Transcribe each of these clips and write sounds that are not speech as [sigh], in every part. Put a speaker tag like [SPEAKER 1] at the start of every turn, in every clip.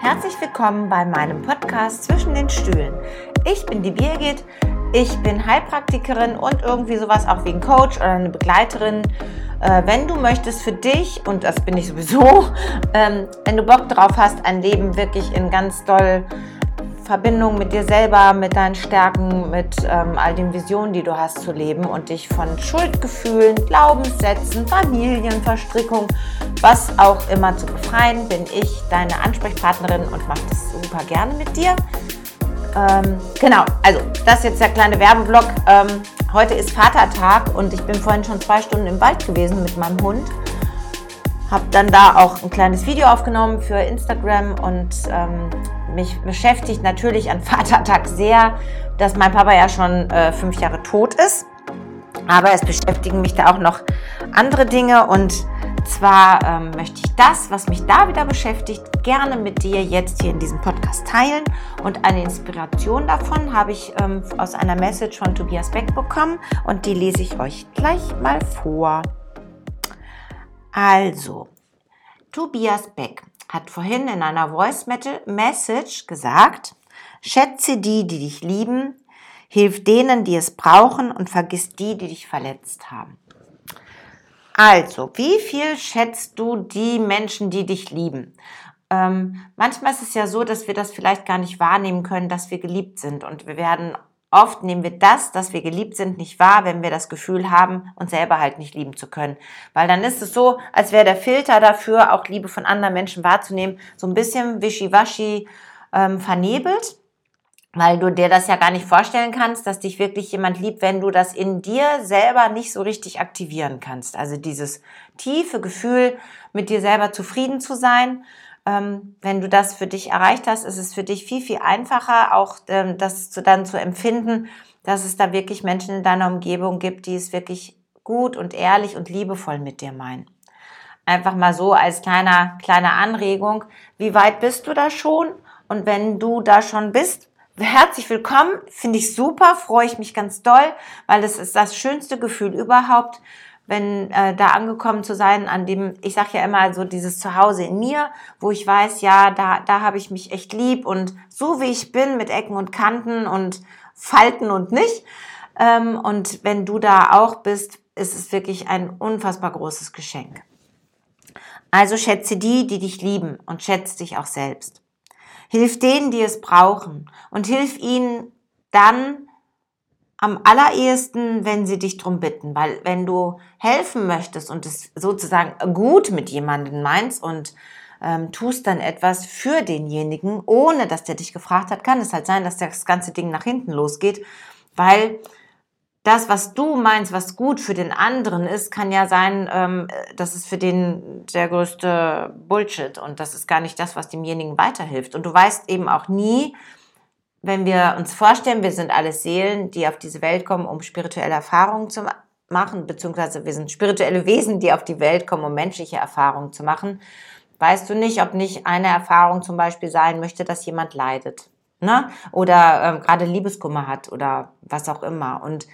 [SPEAKER 1] Herzlich willkommen bei meinem Podcast Zwischen den Stühlen. Ich bin die Birgit, ich bin Heilpraktikerin und irgendwie sowas auch wie ein Coach oder eine Begleiterin. Äh, wenn du möchtest für dich, und das bin ich sowieso, [laughs] ähm, wenn du Bock drauf hast, ein Leben wirklich in ganz doll Verbindung mit dir selber, mit deinen Stärken, mit ähm, all den Visionen, die du hast zu leben und dich von Schuldgefühlen, Glaubenssätzen, Familienverstrickung, was auch immer zu befreien, bin ich deine Ansprechpartnerin und mache das super gerne mit dir. Ähm, genau, also das ist jetzt der kleine Werbeblock. Ähm, heute ist Vatertag und ich bin vorhin schon zwei Stunden im Wald gewesen mit meinem Hund. Habe dann da auch ein kleines Video aufgenommen für Instagram und ähm, mich beschäftigt natürlich an [laughs] Vatertag sehr, dass mein Papa ja schon äh, fünf Jahre tot ist. Aber es beschäftigen mich da auch noch andere Dinge und zwar ähm, möchte ich das, was mich da wieder beschäftigt, gerne mit dir jetzt hier in diesem Podcast teilen. Und eine Inspiration davon habe ich ähm, aus einer Message von Tobias Beck bekommen und die lese ich euch gleich mal vor. Also, Tobias Beck hat vorhin in einer Voice Message gesagt, schätze die, die dich lieben, hilf denen, die es brauchen und vergiss die, die dich verletzt haben. Also, wie viel schätzt du die Menschen, die dich lieben? Ähm, manchmal ist es ja so, dass wir das vielleicht gar nicht wahrnehmen können, dass wir geliebt sind. Und wir werden oft nehmen wir das, dass wir geliebt sind, nicht wahr, wenn wir das Gefühl haben, uns selber halt nicht lieben zu können. Weil dann ist es so, als wäre der Filter dafür, auch Liebe von anderen Menschen wahrzunehmen, so ein bisschen wischiwaschi ähm, vernebelt weil du dir das ja gar nicht vorstellen kannst, dass dich wirklich jemand liebt, wenn du das in dir selber nicht so richtig aktivieren kannst. Also dieses tiefe Gefühl, mit dir selber zufrieden zu sein. Ähm, wenn du das für dich erreicht hast, ist es für dich viel, viel einfacher, auch ähm, das zu, dann zu empfinden, dass es da wirklich Menschen in deiner Umgebung gibt, die es wirklich gut und ehrlich und liebevoll mit dir meinen. Einfach mal so als kleiner, kleine Anregung. Wie weit bist du da schon? Und wenn du da schon bist, herzlich willkommen, finde ich super, freue ich mich ganz doll, weil es ist das schönste Gefühl überhaupt, wenn äh, da angekommen zu sein, an dem, ich sage ja immer so dieses Zuhause in mir, wo ich weiß, ja, da, da habe ich mich echt lieb und so wie ich bin, mit Ecken und Kanten und Falten und nicht. Ähm, und wenn du da auch bist, ist es wirklich ein unfassbar großes Geschenk. Also schätze die, die dich lieben und schätze dich auch selbst. Hilf denen, die es brauchen und hilf ihnen dann am allerersten, wenn sie dich drum bitten, weil wenn du helfen möchtest und es sozusagen gut mit jemandem meinst und ähm, tust dann etwas für denjenigen, ohne dass der dich gefragt hat, kann es halt sein, dass das ganze Ding nach hinten losgeht, weil das, was du meinst, was gut für den anderen ist, kann ja sein, ähm, das ist für den der größte Bullshit und das ist gar nicht das, was demjenigen weiterhilft. Und du weißt eben auch nie, wenn wir uns vorstellen, wir sind alles Seelen, die auf diese Welt kommen, um spirituelle Erfahrungen zu machen, beziehungsweise wir sind spirituelle Wesen, die auf die Welt kommen, um menschliche Erfahrungen zu machen, weißt du nicht, ob nicht eine Erfahrung zum Beispiel sein möchte, dass jemand leidet. Ne? Oder ähm, gerade Liebeskummer hat oder was auch immer. Und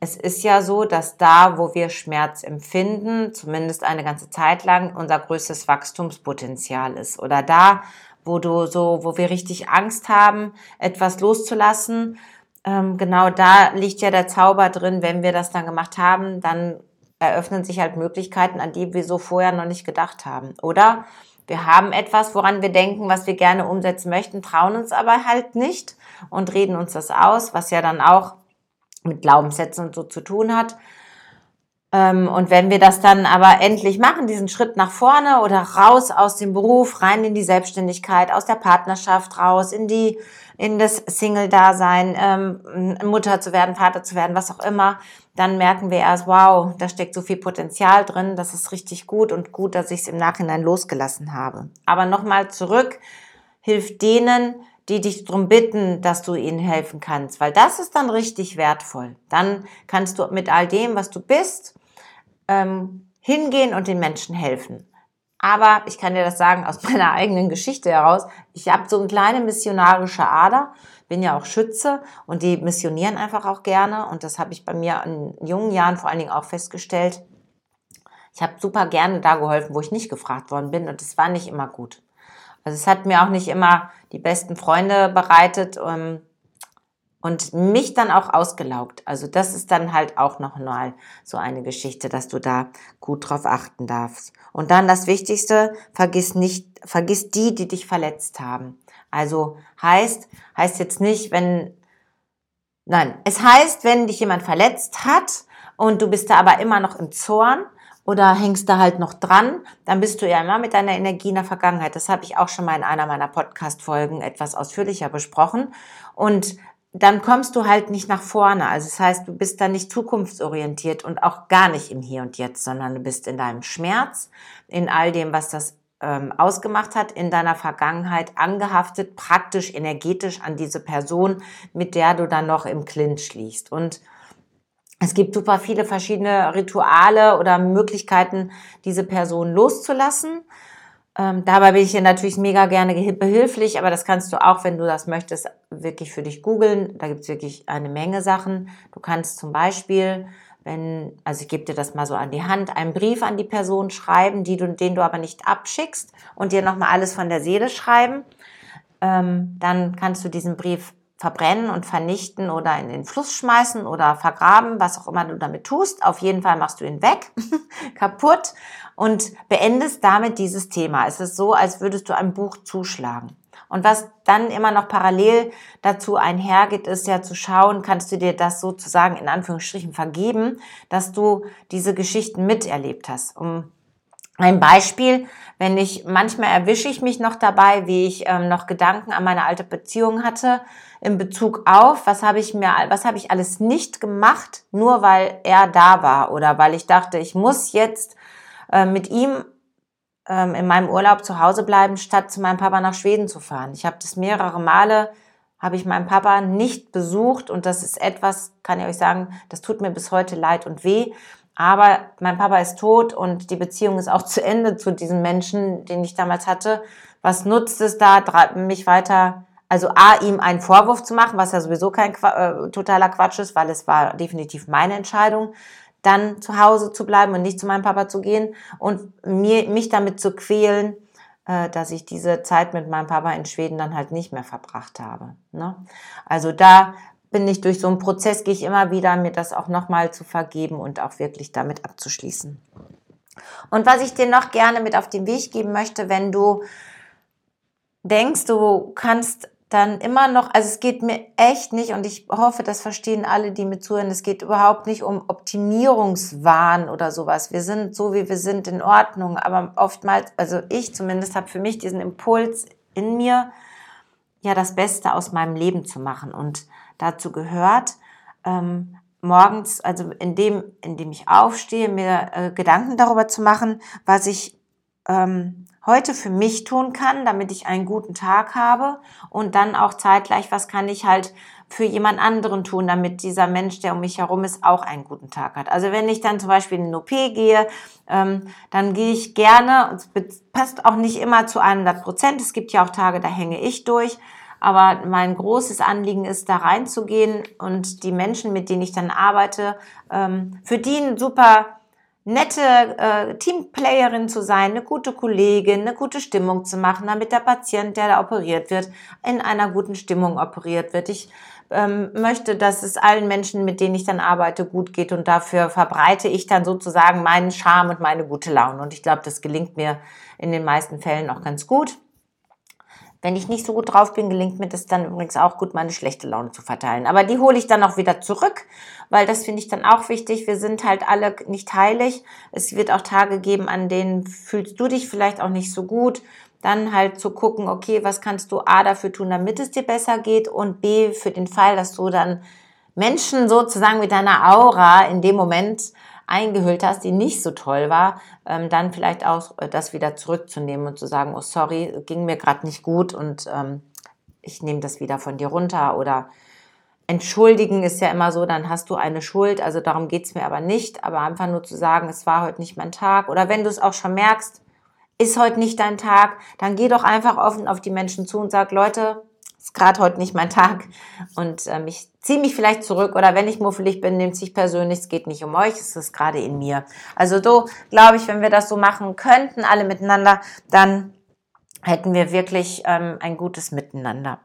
[SPEAKER 1] es ist ja so, dass da, wo wir Schmerz empfinden, zumindest eine ganze Zeit lang, unser größtes Wachstumspotenzial ist. Oder da, wo du so, wo wir richtig Angst haben, etwas loszulassen, ähm, genau da liegt ja der Zauber drin. Wenn wir das dann gemacht haben, dann eröffnen sich halt Möglichkeiten, an die wir so vorher noch nicht gedacht haben. Oder wir haben etwas, woran wir denken, was wir gerne umsetzen möchten, trauen uns aber halt nicht und reden uns das aus, was ja dann auch mit Glaubenssätzen und so zu tun hat. Ähm, und wenn wir das dann aber endlich machen, diesen Schritt nach vorne oder raus aus dem Beruf, rein in die Selbstständigkeit, aus der Partnerschaft raus, in die, in das Single-Dasein, ähm, Mutter zu werden, Vater zu werden, was auch immer, dann merken wir erst, wow, da steckt so viel Potenzial drin, das ist richtig gut und gut, dass ich es im Nachhinein losgelassen habe. Aber nochmal zurück, hilft denen, die dich darum bitten, dass du ihnen helfen kannst, weil das ist dann richtig wertvoll. Dann kannst du mit all dem, was du bist, ähm, hingehen und den Menschen helfen. Aber ich kann dir das sagen aus [laughs] meiner eigenen Geschichte heraus. Ich habe so eine kleine missionarische Ader, bin ja auch Schütze und die missionieren einfach auch gerne. Und das habe ich bei mir in jungen Jahren vor allen Dingen auch festgestellt. Ich habe super gerne da geholfen, wo ich nicht gefragt worden bin und das war nicht immer gut. Also es hat mir auch nicht immer die besten Freunde bereitet ähm, und mich dann auch ausgelaugt. Also das ist dann halt auch noch mal so eine Geschichte, dass du da gut drauf achten darfst. Und dann das Wichtigste, vergiss nicht, vergiss die, die dich verletzt haben. Also heißt, heißt jetzt nicht, wenn, nein, es heißt, wenn dich jemand verletzt hat und du bist da aber immer noch im Zorn, oder hängst da halt noch dran, dann bist du ja immer mit deiner Energie in der Vergangenheit. Das habe ich auch schon mal in einer meiner Podcast-Folgen etwas ausführlicher besprochen. Und dann kommst du halt nicht nach vorne. Also das heißt, du bist da nicht zukunftsorientiert und auch gar nicht im Hier und Jetzt, sondern du bist in deinem Schmerz, in all dem, was das ähm, ausgemacht hat, in deiner Vergangenheit angehaftet, praktisch energetisch an diese Person, mit der du dann noch im Clinch liegst. Und es gibt super viele verschiedene Rituale oder Möglichkeiten, diese Person loszulassen. Ähm, dabei bin ich dir natürlich mega gerne behilflich, aber das kannst du auch, wenn du das möchtest, wirklich für dich googeln. Da gibt es wirklich eine Menge Sachen. Du kannst zum Beispiel, wenn, also ich gebe dir das mal so an die Hand, einen Brief an die Person schreiben, die du, den du aber nicht abschickst und dir nochmal alles von der Seele schreiben. Ähm, dann kannst du diesen Brief verbrennen und vernichten oder in den Fluss schmeißen oder vergraben, was auch immer du damit tust. Auf jeden Fall machst du ihn weg, [laughs] kaputt und beendest damit dieses Thema. Es ist so, als würdest du ein Buch zuschlagen. Und was dann immer noch parallel dazu einhergeht, ist ja zu schauen, kannst du dir das sozusagen in Anführungsstrichen vergeben, dass du diese Geschichten miterlebt hast. Um ein Beispiel, wenn ich, manchmal erwische ich mich noch dabei, wie ich ähm, noch Gedanken an meine alte Beziehung hatte, in Bezug auf, was habe ich mir, was habe ich alles nicht gemacht, nur weil er da war oder weil ich dachte, ich muss jetzt äh, mit ihm ähm, in meinem Urlaub zu Hause bleiben, statt zu meinem Papa nach Schweden zu fahren. Ich habe das mehrere Male, habe ich meinen Papa nicht besucht und das ist etwas, kann ich euch sagen, das tut mir bis heute leid und weh. Aber mein Papa ist tot und die Beziehung ist auch [laughs] zu Ende zu diesem Menschen, den ich damals hatte. Was nutzt es da, mich weiter, also A, ihm einen Vorwurf zu machen, was ja sowieso kein äh, totaler Quatsch ist, weil es war definitiv meine Entscheidung, dann zu Hause zu bleiben und nicht zu meinem Papa zu gehen und mir, mich damit zu quälen, äh, dass ich diese Zeit mit meinem Papa in Schweden dann halt nicht mehr verbracht habe. Ne? Also da bin ich durch so einen Prozess, gehe ich immer wieder, mir das auch nochmal zu vergeben und auch wirklich damit abzuschließen. Und was ich dir noch gerne mit auf den Weg geben möchte, wenn du denkst, du kannst dann immer noch, also es geht mir echt nicht und ich hoffe, das verstehen alle, die mir zuhören, es geht überhaupt nicht um Optimierungswahn oder sowas. Wir sind so, wie wir sind, in Ordnung, aber oftmals, also ich zumindest habe für mich diesen Impuls in mir, ja, das Beste aus meinem Leben zu machen und dazu gehört, ähm, morgens, also indem, indem ich aufstehe, mir äh, Gedanken darüber zu machen, was ich ähm, heute für mich tun kann, damit ich einen guten Tag habe. Und dann auch zeitgleich, was kann ich halt für jemand anderen tun, damit dieser Mensch, der um mich herum ist, auch einen guten Tag hat. Also wenn ich dann zum Beispiel in den OP gehe, ähm, dann gehe ich gerne, passt auch nicht immer zu 100 Prozent, es gibt ja auch Tage, da hänge ich durch, aber mein großes Anliegen ist, da reinzugehen und die Menschen, mit denen ich dann arbeite, ähm, für die ein super nette äh, Teamplayerin zu sein, eine gute Kollegin, eine gute Stimmung zu machen, damit der Patient, der da operiert wird, in einer guten Stimmung operiert wird. Ich ähm, möchte, dass es allen Menschen, mit denen ich dann arbeite, gut geht und dafür verbreite ich dann sozusagen meinen Charme und meine gute Laune. Und ich glaube, das gelingt mir in den meisten Fällen auch ganz gut. Wenn ich nicht so gut drauf bin, gelingt mir das dann übrigens auch gut, meine schlechte Laune zu verteilen. Aber die hole ich dann auch wieder zurück, weil das finde ich dann auch wichtig. Wir sind halt alle nicht heilig. Es wird auch Tage geben, an denen fühlst du dich vielleicht auch nicht so gut. Dann halt zu gucken, okay, was kannst du A dafür tun, damit es dir besser geht und B für den Fall, dass du dann Menschen sozusagen mit deiner Aura in dem Moment eingehüllt hast, die nicht so toll war, ähm, dann vielleicht auch äh, das wieder zurückzunehmen und zu sagen, oh sorry, ging mir gerade nicht gut und ähm, ich nehme das wieder von dir runter oder entschuldigen ist ja immer so, dann hast du eine Schuld, also darum geht's mir aber nicht, aber einfach nur zu sagen, es war heute nicht mein Tag. Oder wenn du es auch schon merkst, ist heute nicht dein Tag, dann geh doch einfach offen auf die Menschen zu und sag, Leute, ist gerade heute nicht mein Tag und ähm, ich ziehe mich vielleicht zurück oder wenn ich muffelig bin, nimmt sich persönlich, es geht nicht um euch, es ist gerade in mir. Also so glaube ich, wenn wir das so machen könnten, alle miteinander, dann hätten wir wirklich ähm, ein gutes Miteinander.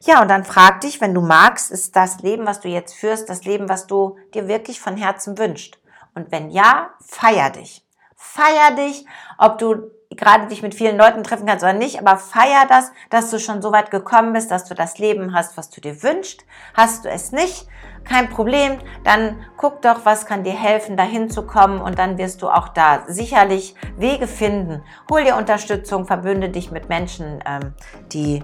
[SPEAKER 1] Ja, und dann frag dich, wenn du magst, ist das Leben, was du jetzt führst, das Leben, was du dir wirklich von Herzen wünschst? Und wenn ja, feier dich. Feier dich, ob du gerade dich mit vielen Leuten treffen kannst oder nicht, aber feier das, dass du schon so weit gekommen bist, dass du das Leben hast, was du dir wünschst. Hast du es nicht, kein Problem, dann guck doch, was kann dir helfen, dahin zu kommen und dann wirst du auch da sicherlich Wege finden. Hol dir Unterstützung, verbünde dich mit Menschen, ähm, die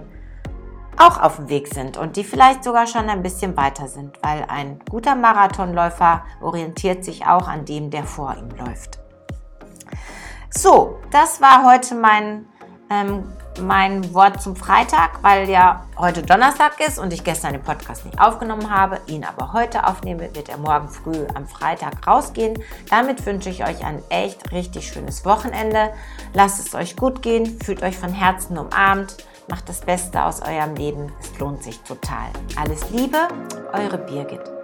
[SPEAKER 1] auch auf dem Weg sind und die vielleicht sogar schon ein bisschen weiter sind, weil ein guter Marathonläufer orientiert sich auch an dem, der vor ihm läuft. So, das war heute mein, ähm, mein Wort zum Freitag, weil ja heute Donnerstag ist und ich gestern den Podcast nicht aufgenommen habe, ihn aber heute aufnehme, wird er morgen früh am Freitag rausgehen. Damit wünsche ich euch ein echt richtig schönes Wochenende. Lasst es euch gut gehen, fühlt euch von Herzen umarmt, macht das Beste aus eurem Leben. Es lohnt sich total. Alles Liebe, eure Birgit.